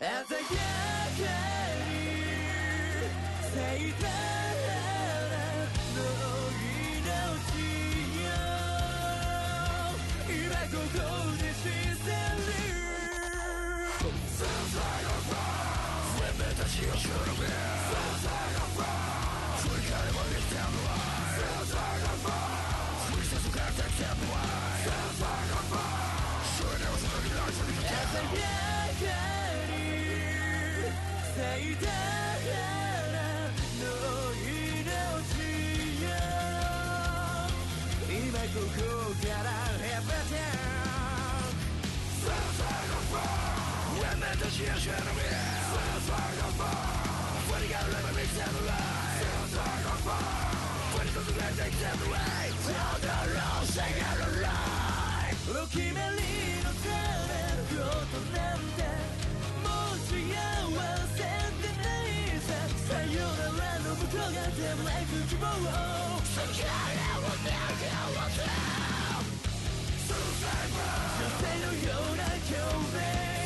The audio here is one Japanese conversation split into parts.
鮮やかに咲いた花の命よ今ここで死せる鮮やか お決めりのされることなんてもう幸せってないささよならの向こうがでもない希望を女性のような共鳴涙はもうちゃうか花はなしき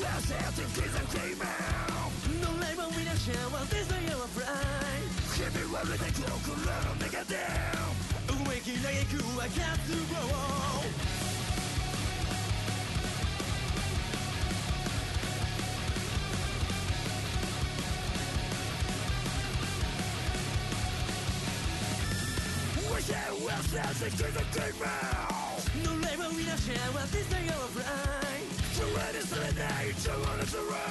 Your shelter is a female No labor we don't share one this day of pride Keep it warm like a cloak around a nigga down Waking like a cool I can't do Wish it was as a good female No we not share this day of but it's the nature of the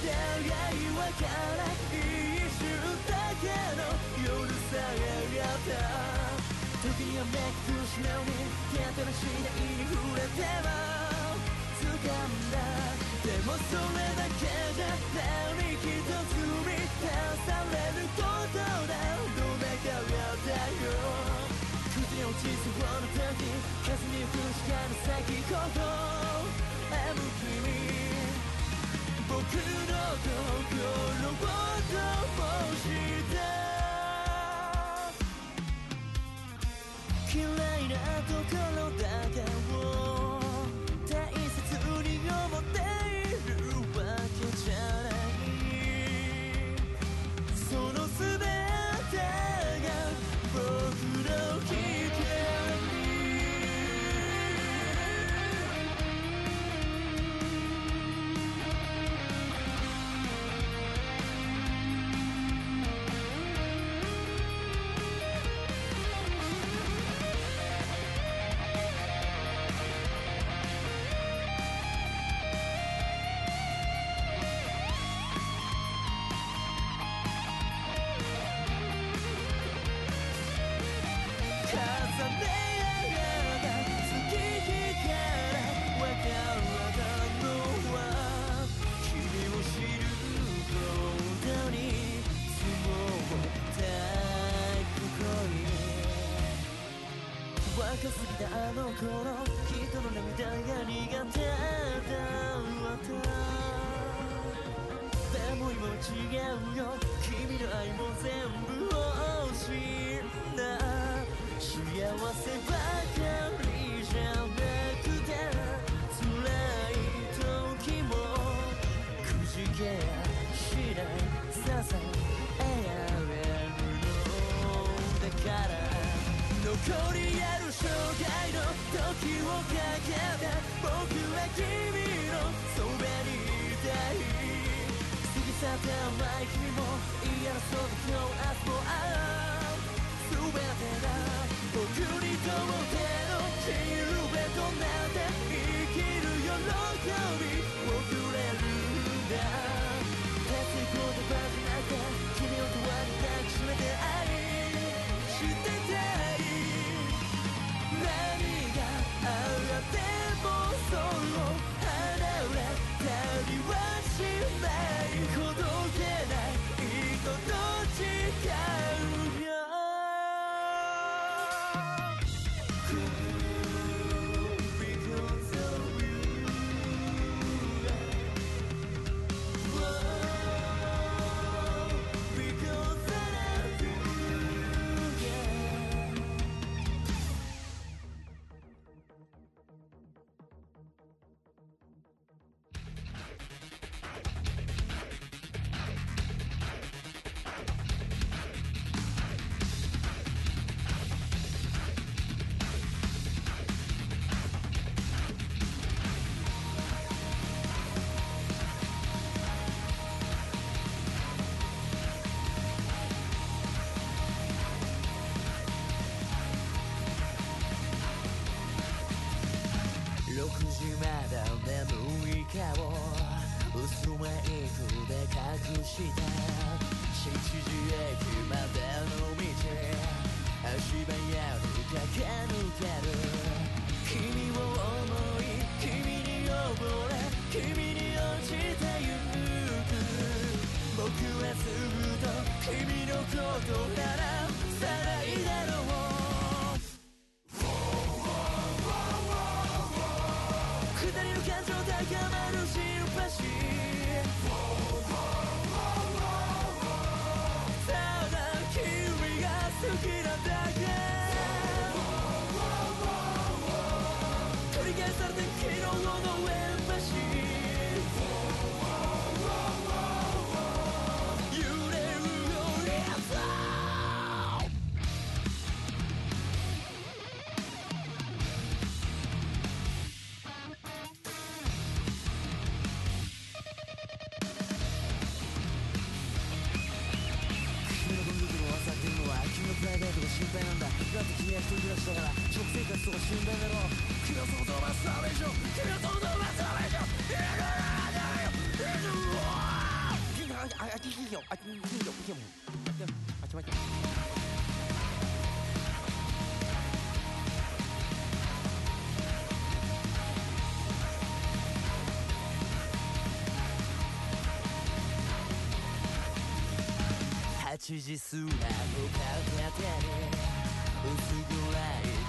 出会いはから一瞬だ。けの夜さえやった時にはめく失うに手当てのしないに触れては掴んだ。でもそれだ。けじゃ何一つ満たされることなどなかったよ崩に落ちそうな時霞みゆく光の先ほどあの君僕の心をどうした嫌いなところだけを大切に思って。いるわけじゃないその全った甘い君も嫌なその今日明日もああ全てが僕にとってのシルエットなって生きる喜び遅れるんだ熱い言葉じゃなくてしだから食生活とか心配だろう君は想像はダメでしょ君は想像はダメでしょいやいやいやいやいやうわーあああいいよあいいよいいよあちまち8時すらを片手に確薄暗い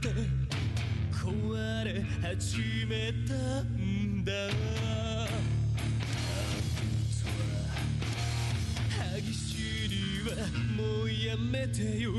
て壊れ始めたんだ。歯ぎしりはもうやめてよ。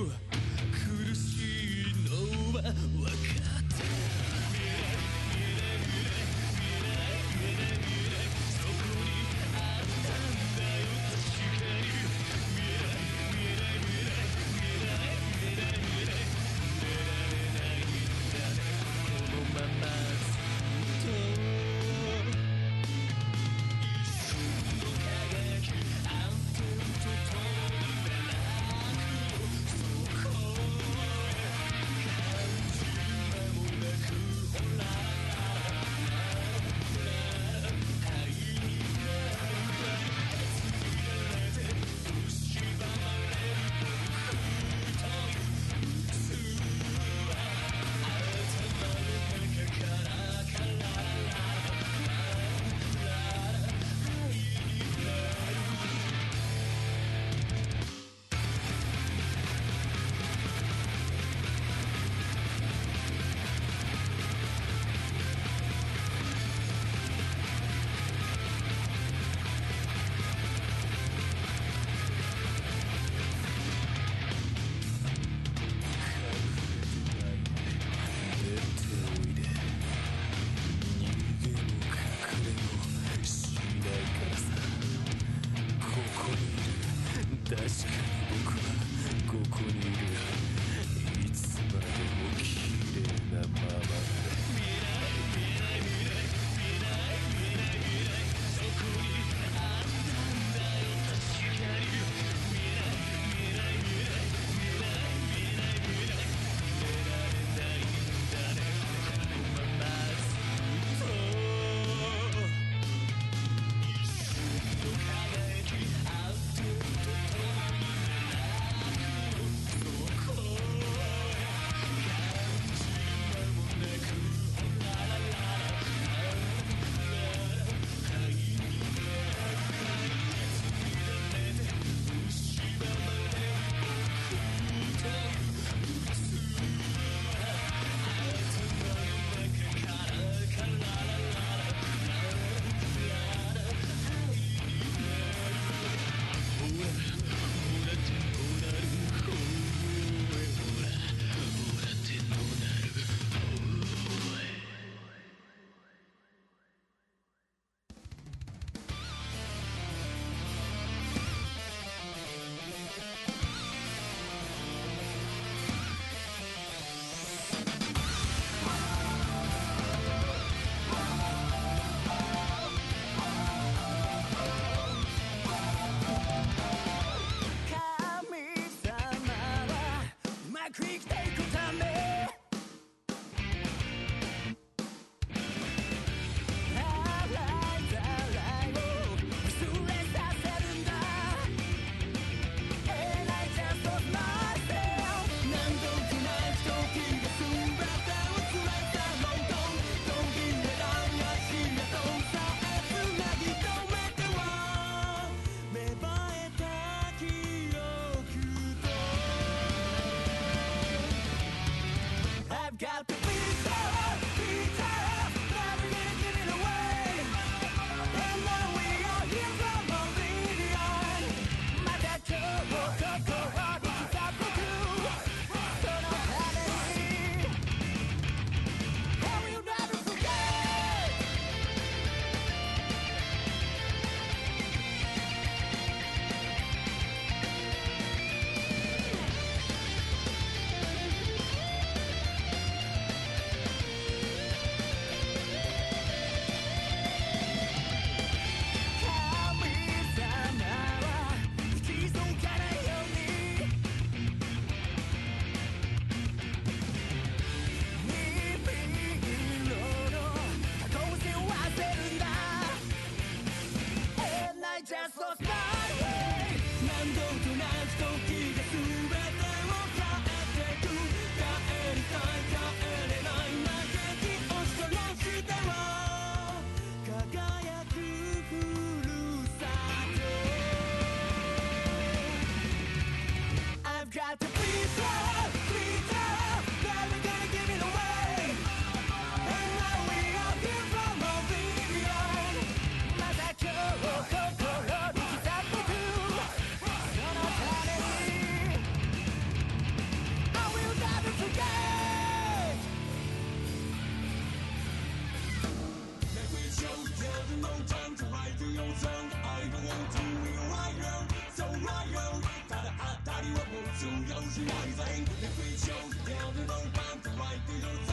Don't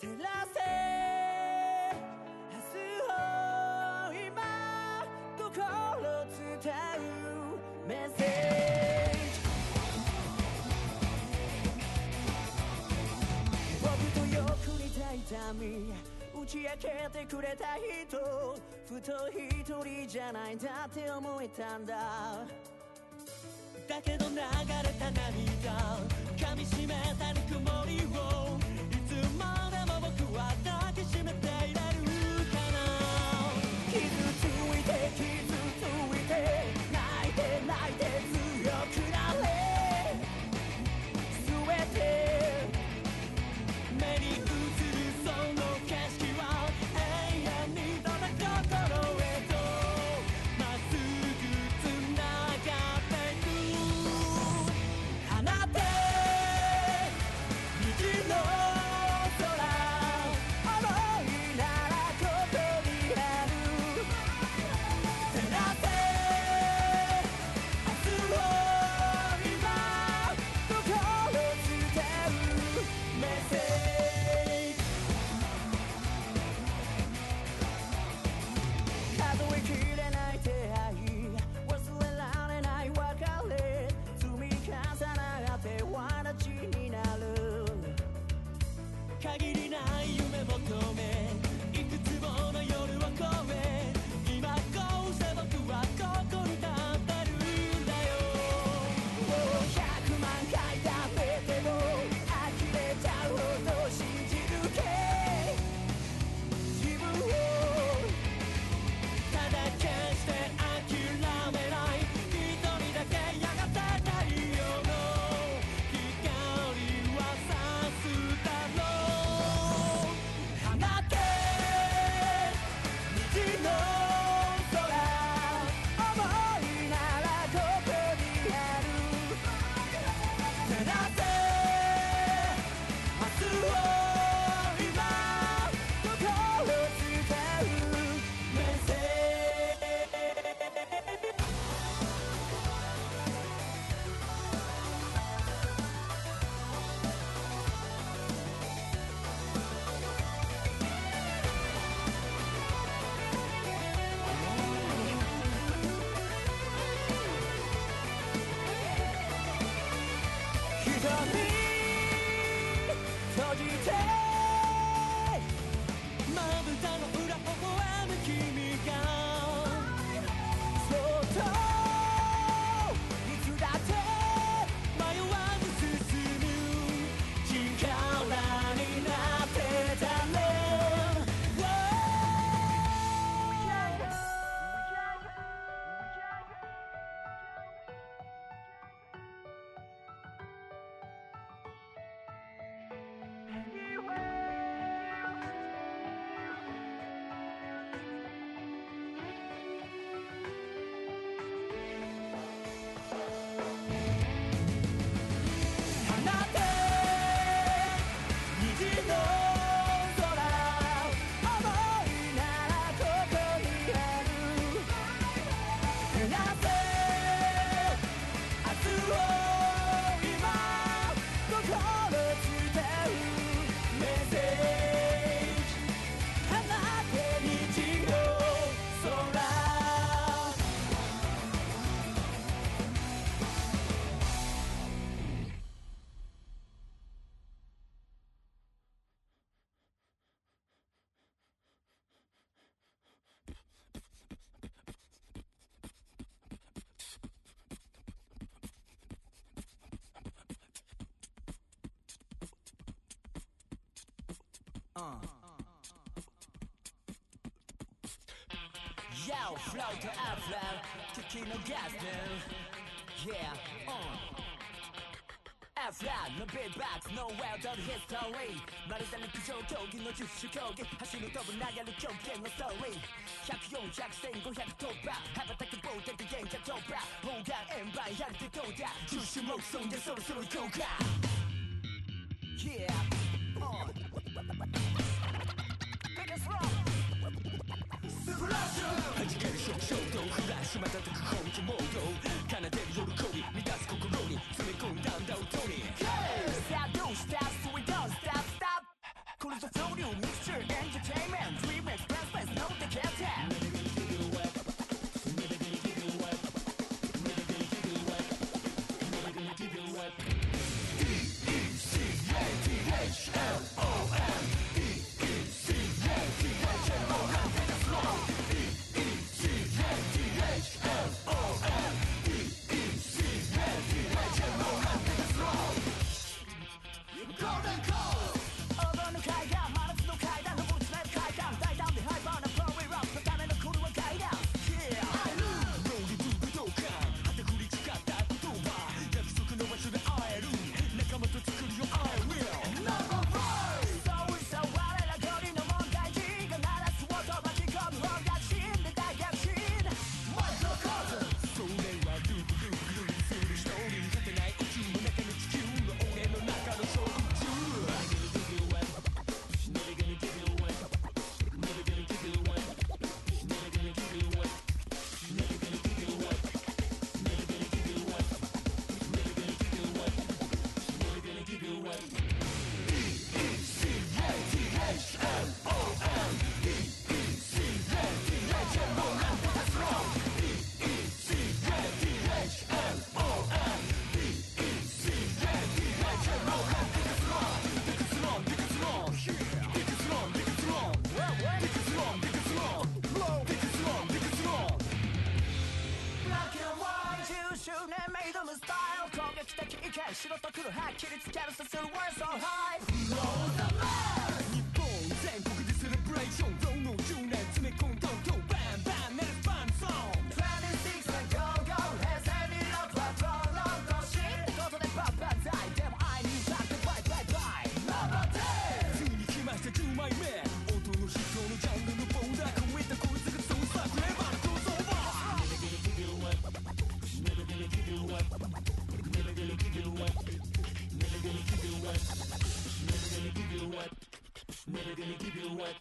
照らせ。明日を今心伝うメッセージ僕とよく似た痛み打ち明けてくれた人ふと一人じゃないんだって思えたんだ。だけど流れた涙。噛みしめたぬくもりを。いつまでも僕は抱きしめている Uh. Yo, flow to upload, kicking gas now. Yeah, on. Uh. F-Lab, no beatbox, no world of history まるで陸上競技の十種競技走る飛ぶ流る狂言のストーリー104、100、1500突破羽ばたく棒で現下突破砲丸円盤やるってどうだ十種目そんでそろそろ行こうか Yeah, on 弾ける食衝動フラッシュまたたく本気モード奏でる喜び満たす心に詰め込んだんだ音に Never gonna give you up Never gonna give you up Never gonna give you up Never gonna give you up Never gonna give you up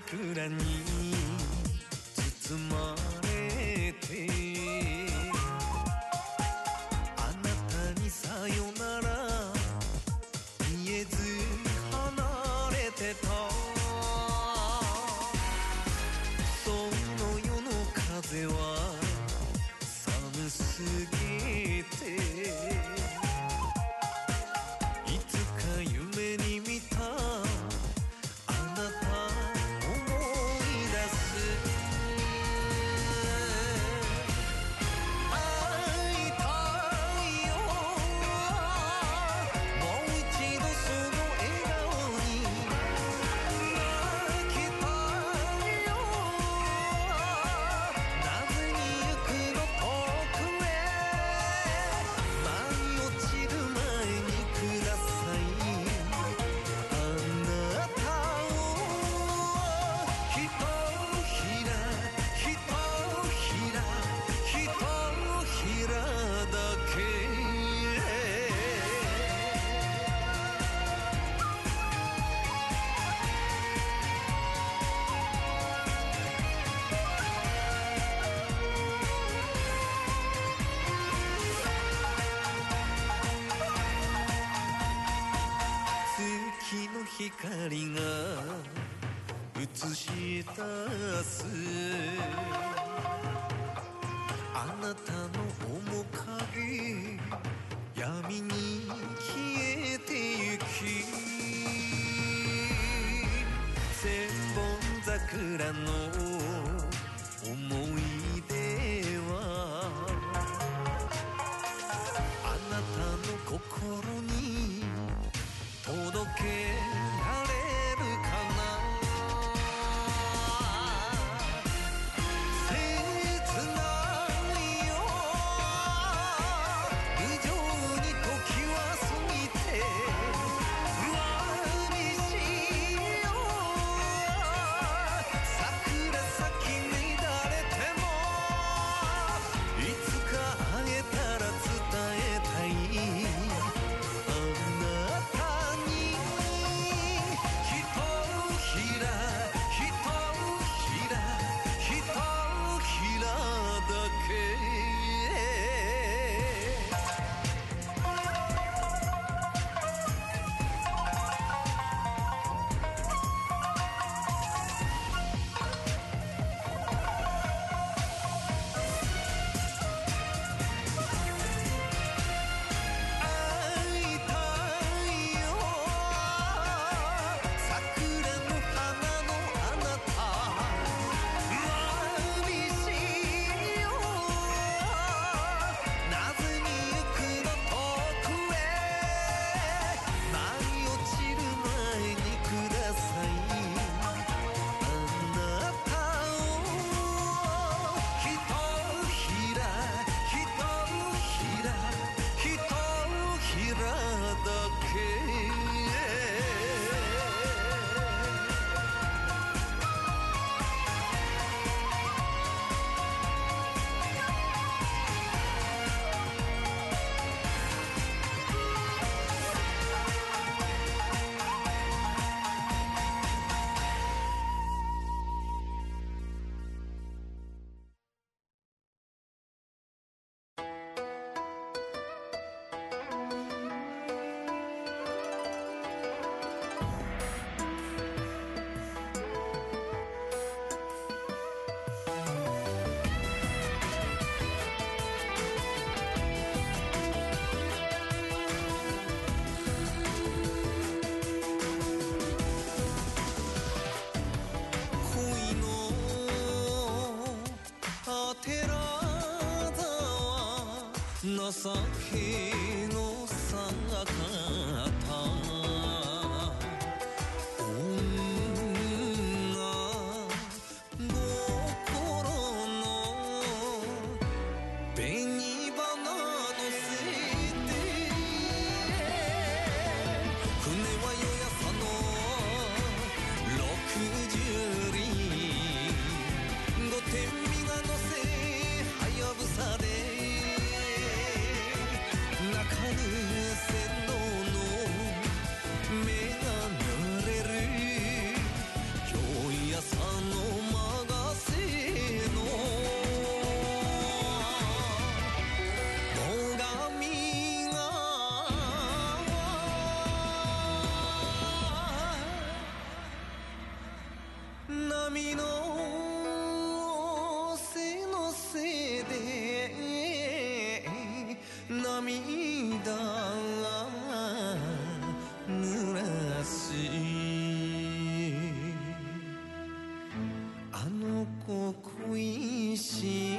桜に光が映し出す los ojos こ恋し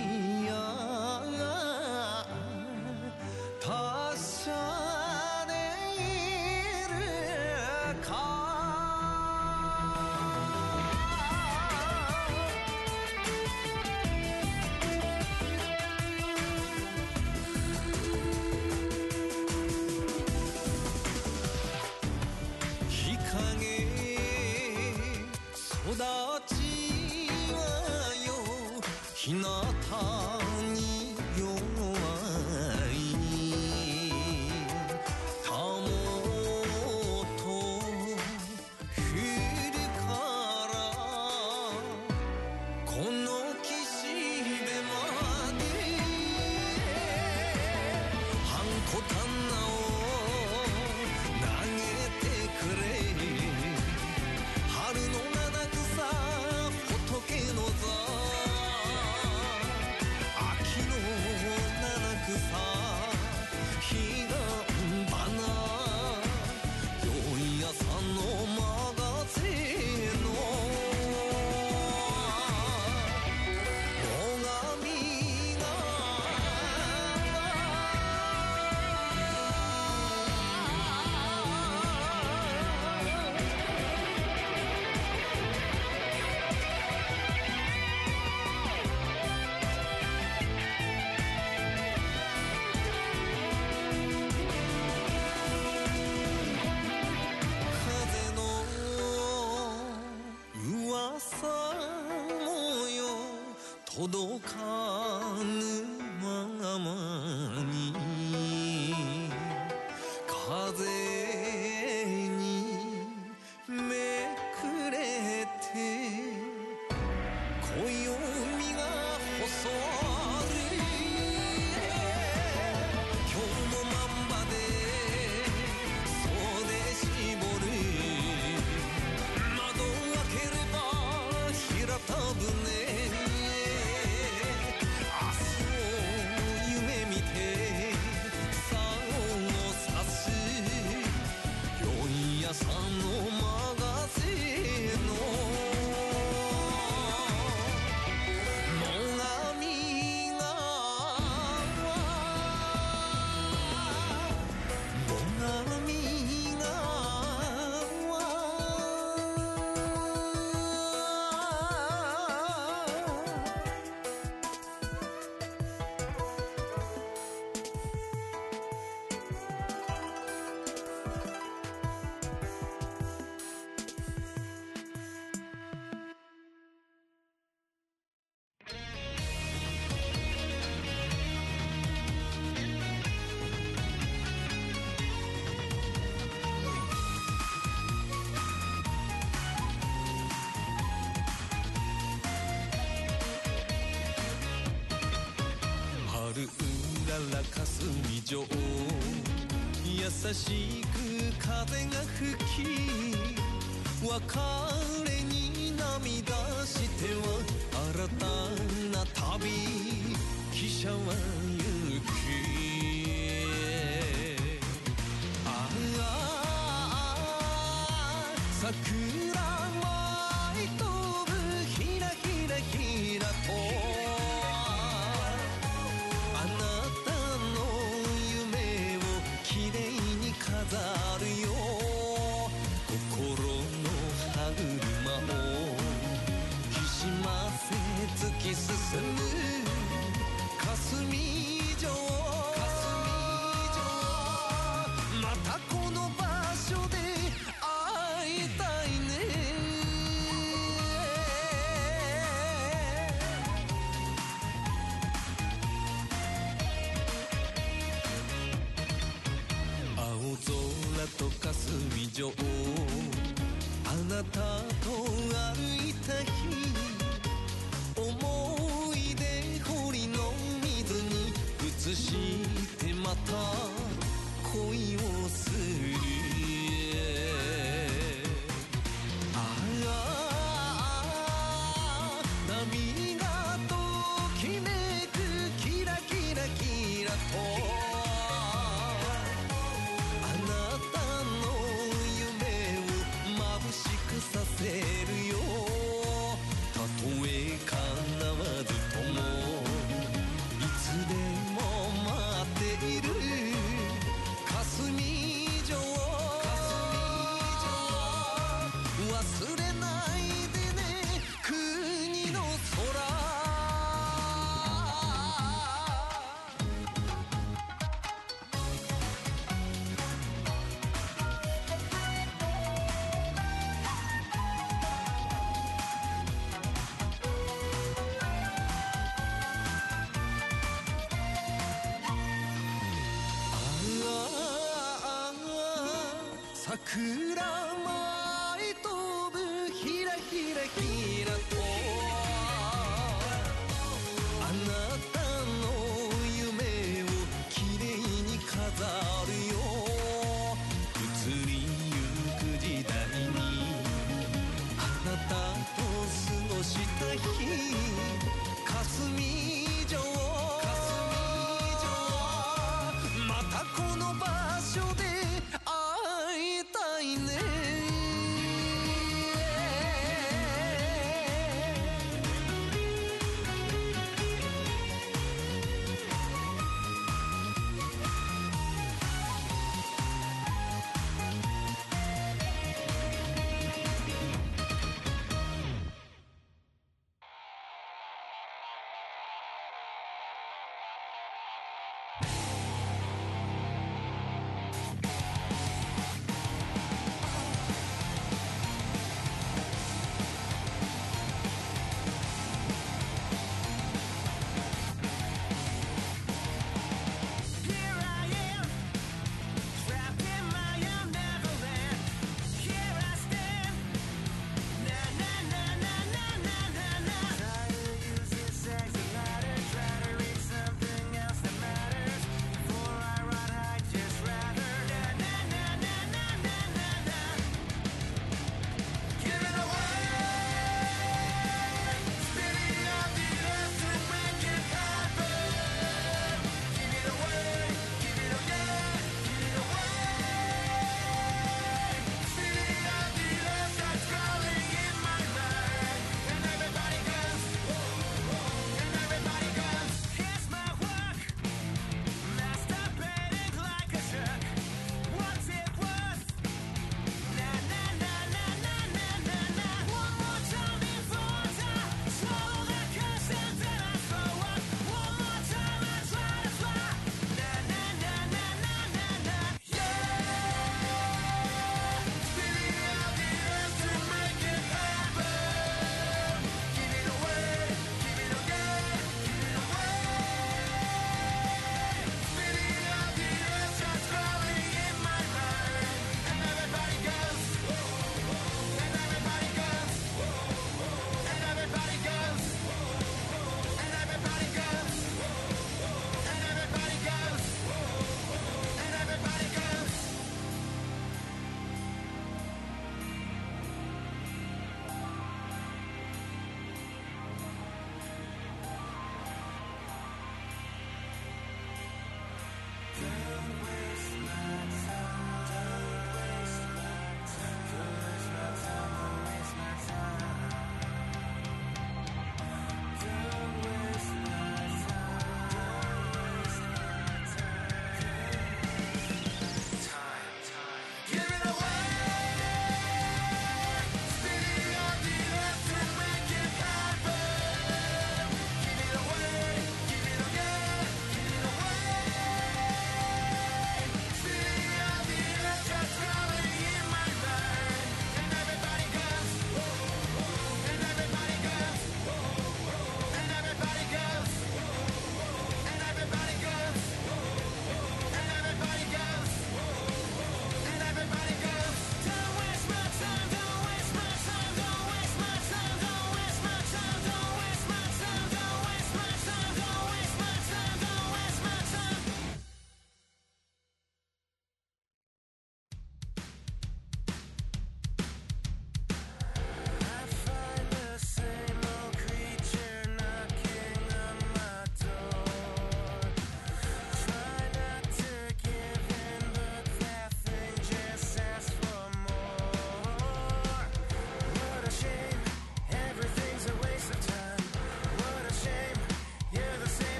た霞城。優しく風が吹き若い could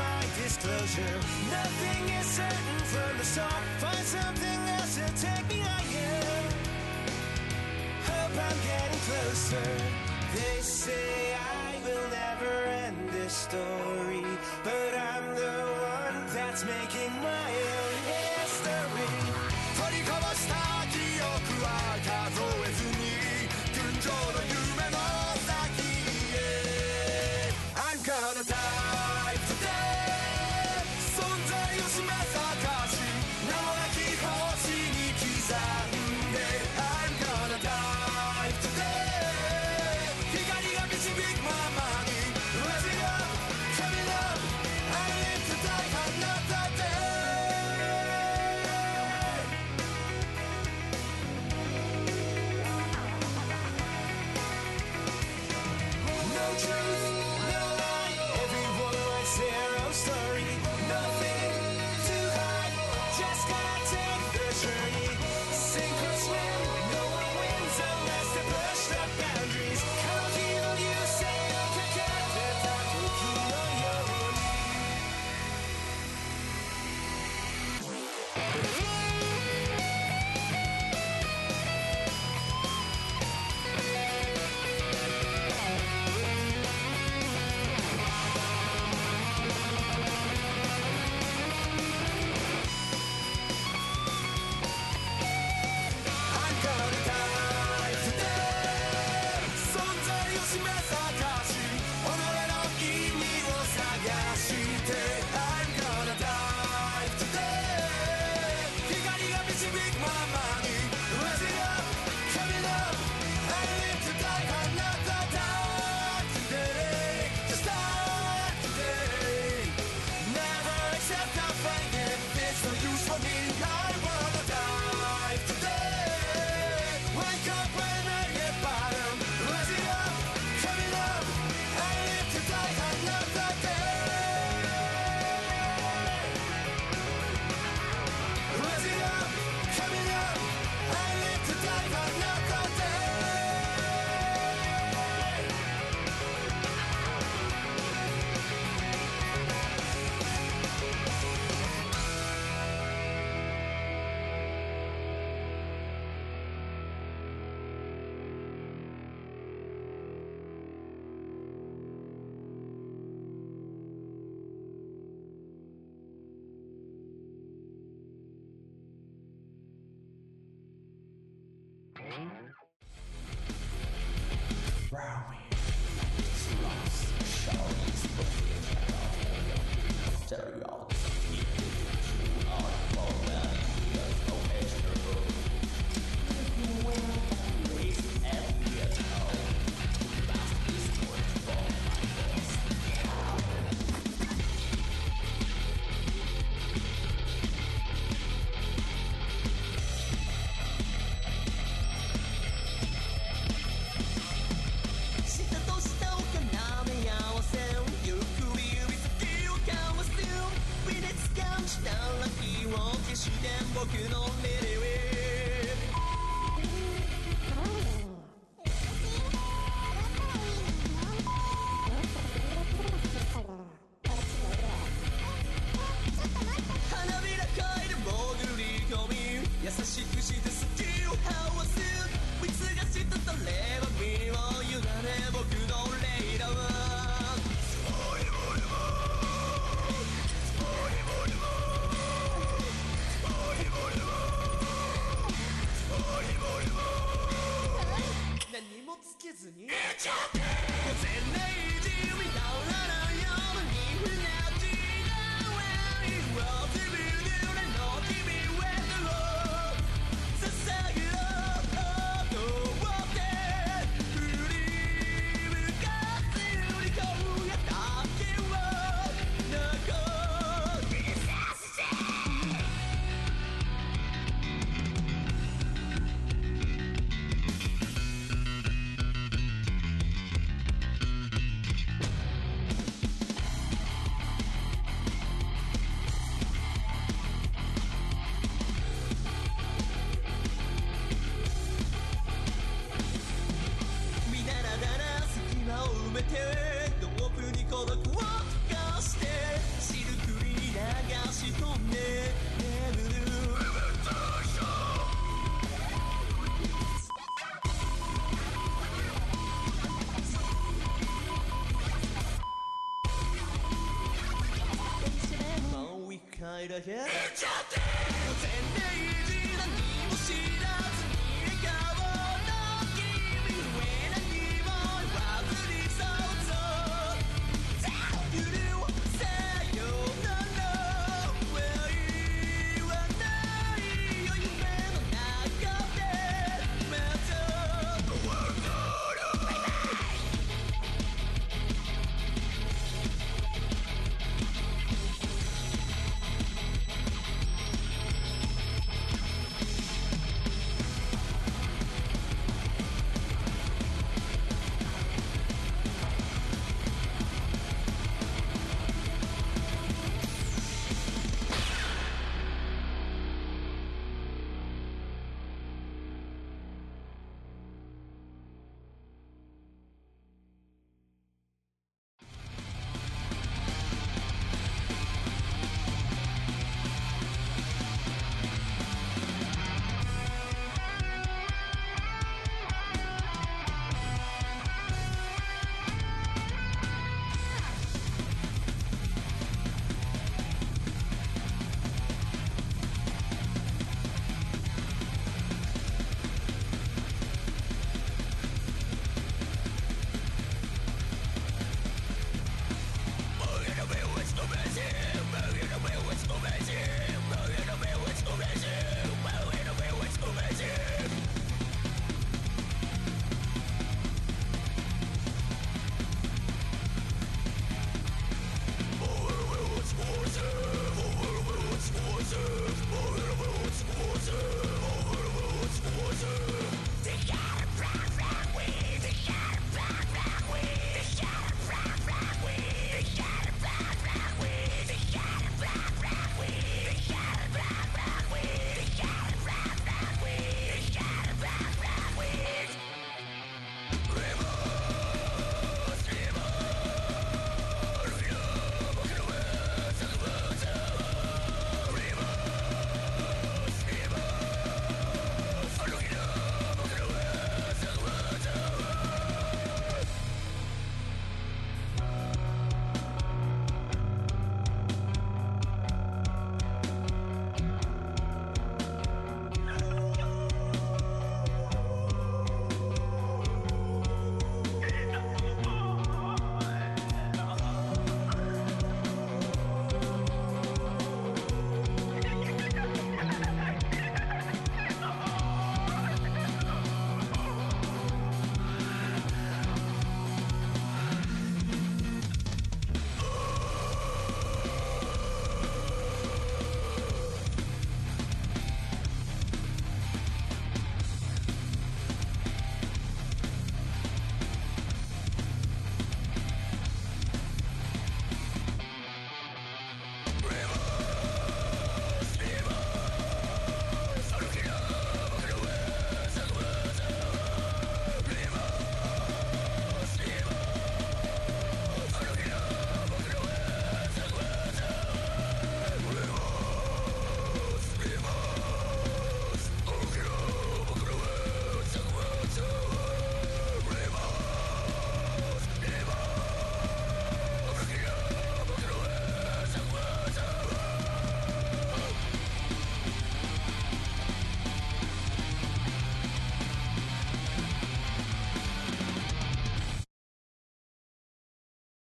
my disclosure. Nothing is certain from the start. Find something else to take me higher. Hope I'm getting closer. They say I will never end this story, but I'm the one that's making my